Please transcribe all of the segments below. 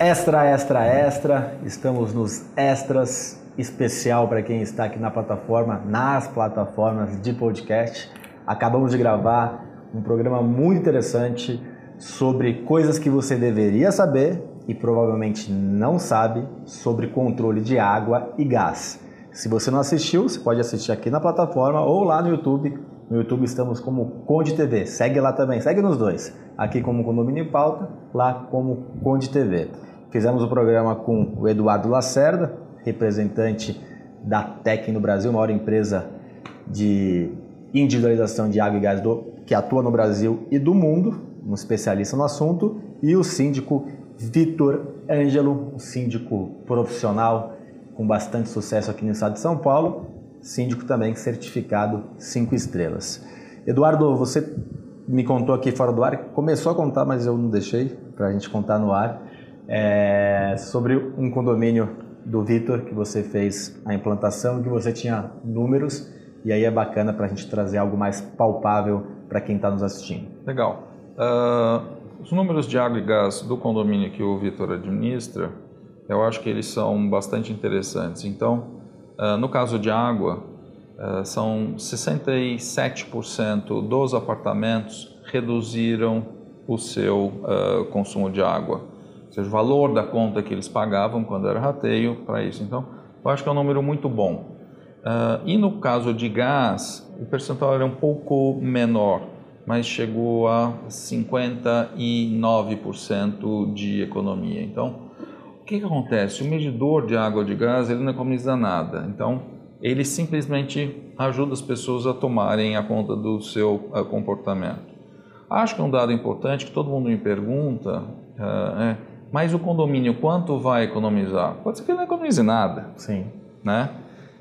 Extra, extra, extra. Estamos nos extras especial para quem está aqui na plataforma, nas plataformas de podcast. Acabamos de gravar um programa muito interessante sobre coisas que você deveria saber e provavelmente não sabe sobre controle de água e gás. Se você não assistiu, você pode assistir aqui na plataforma ou lá no YouTube. No YouTube estamos como Conde TV. Segue lá também, segue nos dois. Aqui como Condomínio em Pauta, lá como Conde TV. Fizemos o programa com o Eduardo Lacerda, representante da TEC no Brasil, maior empresa de individualização de água e gás do, que atua no Brasil e do mundo, um especialista no assunto, e o síndico Vitor Ângelo, um síndico profissional com bastante sucesso aqui no estado de São Paulo, síndico também certificado 5 estrelas. Eduardo, você me contou aqui fora do ar, começou a contar, mas eu não deixei para a gente contar no ar, é, sobre um condomínio do Vitor que você fez a implantação, que você tinha números e aí é bacana para a gente trazer algo mais palpável para quem está nos assistindo. Legal. Uh, os números de água e gás do condomínio que o Vitor administra, eu acho que eles são bastante interessantes. Então, uh, no caso de água, uh, são 67% dos apartamentos reduziram o seu consumo de água ou seja, o valor da conta que eles pagavam quando era rateio para isso. Então, eu acho que é um número muito bom. Uh, e no caso de gás, o percentual era um pouco menor, mas chegou a 59% de economia. Então, que, que acontece? O medidor de água de gás ele não economiza nada. Então, ele simplesmente ajuda as pessoas a tomarem a conta do seu uh, comportamento. Acho que é um dado importante que todo mundo me pergunta uh, é mas o condomínio, quanto vai economizar? Pode ser que ele não economize nada. Sim. Né?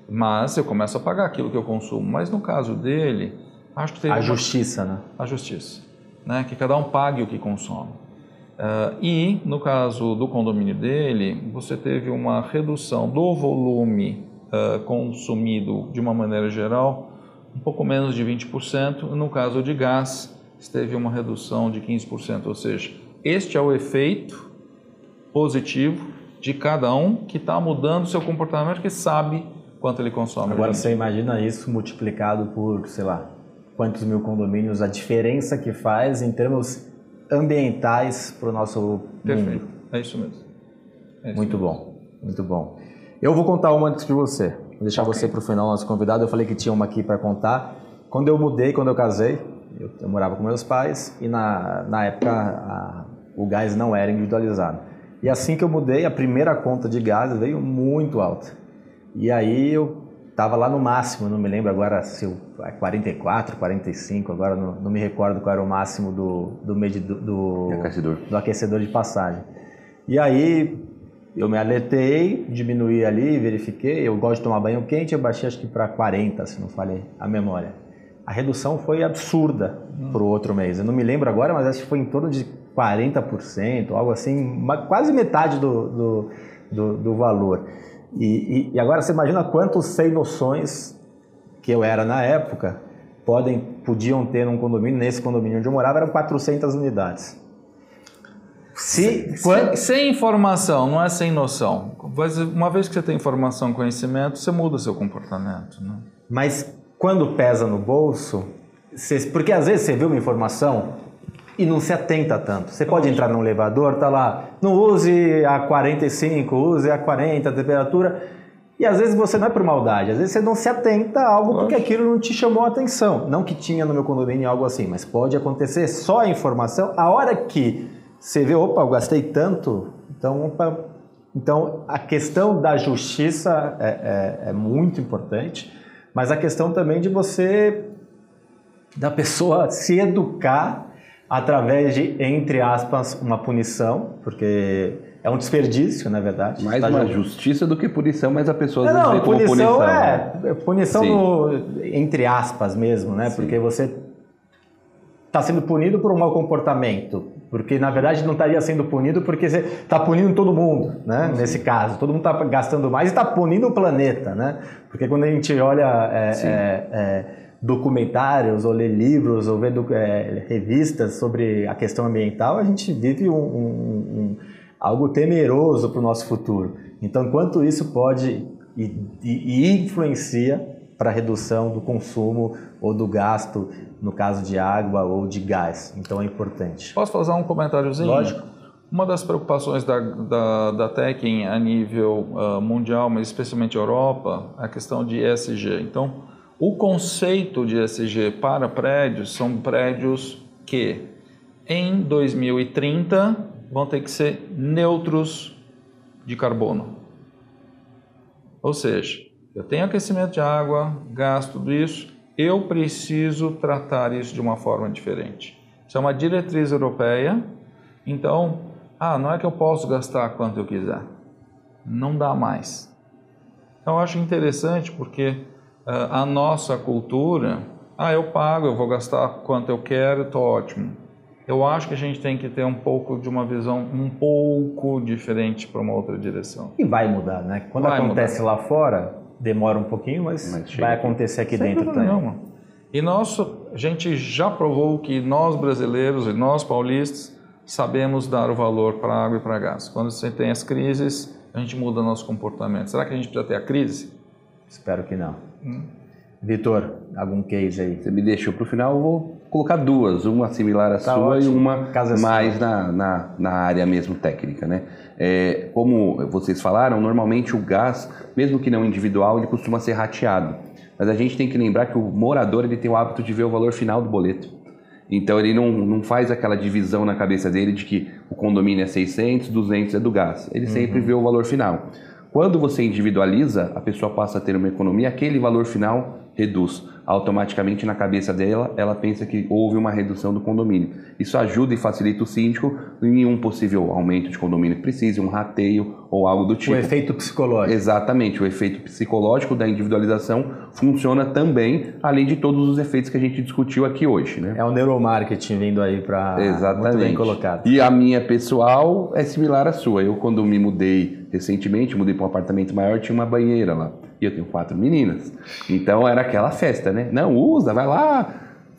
Mas eu começo a pagar aquilo que eu consumo. Mas no caso dele, acho que teve. A uma... justiça, né? A justiça. Né? Que cada um pague o que consome. Uh, e no caso do condomínio dele, você teve uma redução do volume uh, consumido de uma maneira geral, um pouco menos de 20%. No caso de gás, teve uma redução de 15%. Ou seja, este é o efeito positivo de cada um que está mudando seu comportamento, que sabe quanto ele consome. Agora você imagina isso multiplicado por, sei lá, quantos mil condomínios, a diferença que faz em termos ambientais para o nosso Perfeito. mundo. É isso mesmo. É isso muito mesmo. bom, muito bom. Eu vou contar uma antes de você. Vou deixar okay. você para o final, nosso convidado. Eu falei que tinha uma aqui para contar. Quando eu mudei, quando eu casei, eu, eu, morava com meus pais e na, na época a, o gás não era individualizado. E assim que eu mudei, a primeira conta de gás veio muito alta. E aí eu estava lá no máximo, não me lembro agora se eu, 44, 45, agora não, não me recordo qual era o máximo do, do, do, do, aquecedor. do aquecedor de passagem. E aí eu me alertei, diminuí ali, verifiquei. Eu gosto de tomar banho quente, eu baixei acho que para 40, se não falei a memória. A redução foi absurda hum. para o outro mês. Eu não me lembro agora, mas acho que foi em torno de 40%, algo assim, uma, quase metade do, do, do, do valor. E, e, e, agora você imagina quantos sem noções que eu era na época podem, podiam ter num condomínio, nesse condomínio onde eu morava eram 400 unidades. Se, sem, sem, informação, não é sem noção. Uma vez que você tem informação, conhecimento, você muda o seu comportamento. Né? Mas quando pesa no bolso, porque às vezes você vê uma informação e não se atenta tanto. Você pode entrar num elevador, tá lá, não use a 45, use a 40 a temperatura. E às vezes você não é por maldade, às vezes você não se atenta a algo porque aquilo não te chamou a atenção. Não que tinha no meu condomínio algo assim, mas pode acontecer só a informação. A hora que você vê, opa, eu gastei tanto, então, opa, então a questão da justiça é, é, é muito importante, mas a questão também de você, da pessoa se educar através de, entre aspas, uma punição, porque é um desperdício, na verdade. Mais tá uma jogando. justiça do que punição, mas a pessoa não, não punição, punição é né? punição no, entre aspas mesmo, né? Sim. Porque você está sendo punido por um mau comportamento, porque na verdade não estaria sendo punido porque você está punindo todo mundo, né? Sim. Nesse caso, todo mundo está gastando mais e está punindo o planeta, né? Porque quando a gente olha é, é, é, documentários ou ler livros ou ver é, revistas sobre a questão ambiental, a gente vive um, um, um algo temeroso para o nosso futuro. Então, quanto isso pode e, e, influencia para a redução do consumo ou do gasto, no caso de água ou de gás. Então, é importante. Posso fazer um comentáriozinho? Lógico. Uma das preocupações da, da, da TEC a nível uh, mundial, mas especialmente Europa, é a questão de ESG. Então, o conceito de ESG para prédios são prédios que em 2030 vão ter que ser neutros de carbono. Ou seja, eu tenho aquecimento de água, gasto tudo isso, eu preciso tratar isso de uma forma diferente. Isso é uma diretriz europeia, então, ah, não é que eu posso gastar quanto eu quiser. Não dá mais. Então, eu acho interessante porque a nossa cultura, ah, eu pago, eu vou gastar quanto eu quero, estou ótimo eu acho que a gente tem que ter um pouco de uma visão um pouco diferente para uma outra direção. E vai mudar, né? Quando vai acontece mudar. lá fora, demora um pouquinho, mas, mas vai acontecer aqui dentro também. Nenhuma. E nós, a gente já provou que nós brasileiros e nós paulistas sabemos dar o valor para a água e para gás. Quando você tem as crises, a gente muda nosso comportamento. Será que a gente precisa ter a crise? Espero que não. Hum. Vitor, algum case aí? Você me deixou para o final, eu vou colocar duas, uma similar à tá sua ótimo. e uma mais na, na, na, área mesmo técnica, né? É, como vocês falaram, normalmente o gás, mesmo que não individual, ele costuma ser rateado. Mas a gente tem que lembrar que o morador ele tem o hábito de ver o valor final do boleto. Então ele não, não faz aquela divisão na cabeça dele de que o condomínio é 600, 200 é do gás. Ele uhum. sempre vê o valor final. Quando você individualiza, a pessoa passa a ter uma economia, aquele valor final reduz. Automaticamente na cabeça dela, ela pensa que houve uma redução do condomínio. Isso ajuda e facilita o síndico em um possível aumento de condomínio que precise, um rateio ou algo do tipo. O efeito psicológico. Exatamente, o efeito psicológico da individualização funciona também, além de todos os efeitos que a gente discutiu aqui hoje. Né? É o neuromarketing vindo aí para. Exatamente. Muito bem colocado. E a minha pessoal é similar à sua. Eu, quando me mudei recentemente, mudei para um apartamento maior, tinha uma banheira lá. E eu tenho quatro meninas. Então era aquela festa, né? Não, usa, vai lá.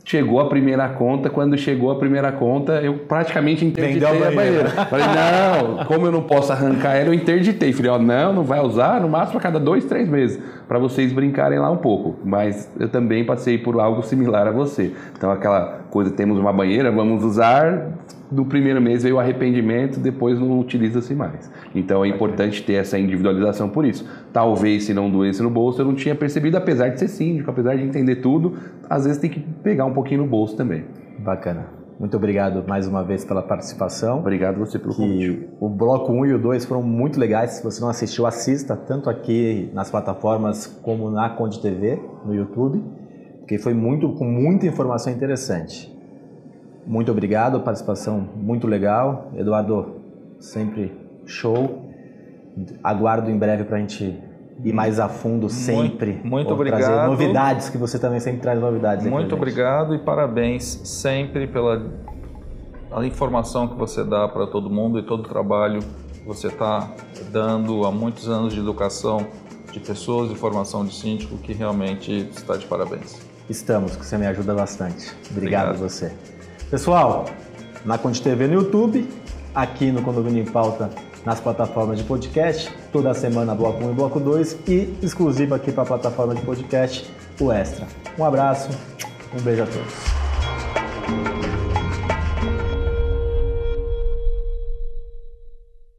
Chegou a primeira conta, quando chegou a primeira conta, eu praticamente interditei a banheira. a banheira. Falei, não, como eu não posso arrancar ela, eu interditei. Falei, ó, não, não vai usar, no máximo a cada dois, três meses, para vocês brincarem lá um pouco. Mas eu também passei por algo similar a você. Então aquela coisa, temos uma banheira, vamos usar, no primeiro mês veio o arrependimento, depois não utiliza-se mais. Então é importante ter essa individualização por isso. Talvez se não doesse no bolso, eu não tinha percebido, apesar de ser síndico, apesar de entender tudo, às vezes tem que pegar um pouquinho no bolso também. Bacana. Muito obrigado mais uma vez pela participação. Obrigado você pelo convite. O bloco 1 e o 2 foram muito legais. Se você não assistiu, assista, tanto aqui nas plataformas como na Conde TV, no YouTube, porque foi muito com muita informação interessante. Muito obrigado, participação muito legal. Eduardo, sempre show. Aguardo em breve para a gente ir mais a fundo sempre. Muito, muito obrigado. Trazer novidades, que você também sempre traz novidades. Muito obrigado e parabéns sempre pela a informação que você dá para todo mundo e todo o trabalho que você está dando há muitos anos de educação de pessoas e formação de síndico que realmente está de parabéns. Estamos, que você me ajuda bastante. Obrigado, Obrigado. a você. Pessoal, na Conte TV no YouTube, aqui no Condomínio em Pauta nas plataformas de podcast, toda semana Bloco 1 e Bloco 2 e exclusivo aqui para a plataforma de podcast, o Extra. Um abraço, um beijo a todos.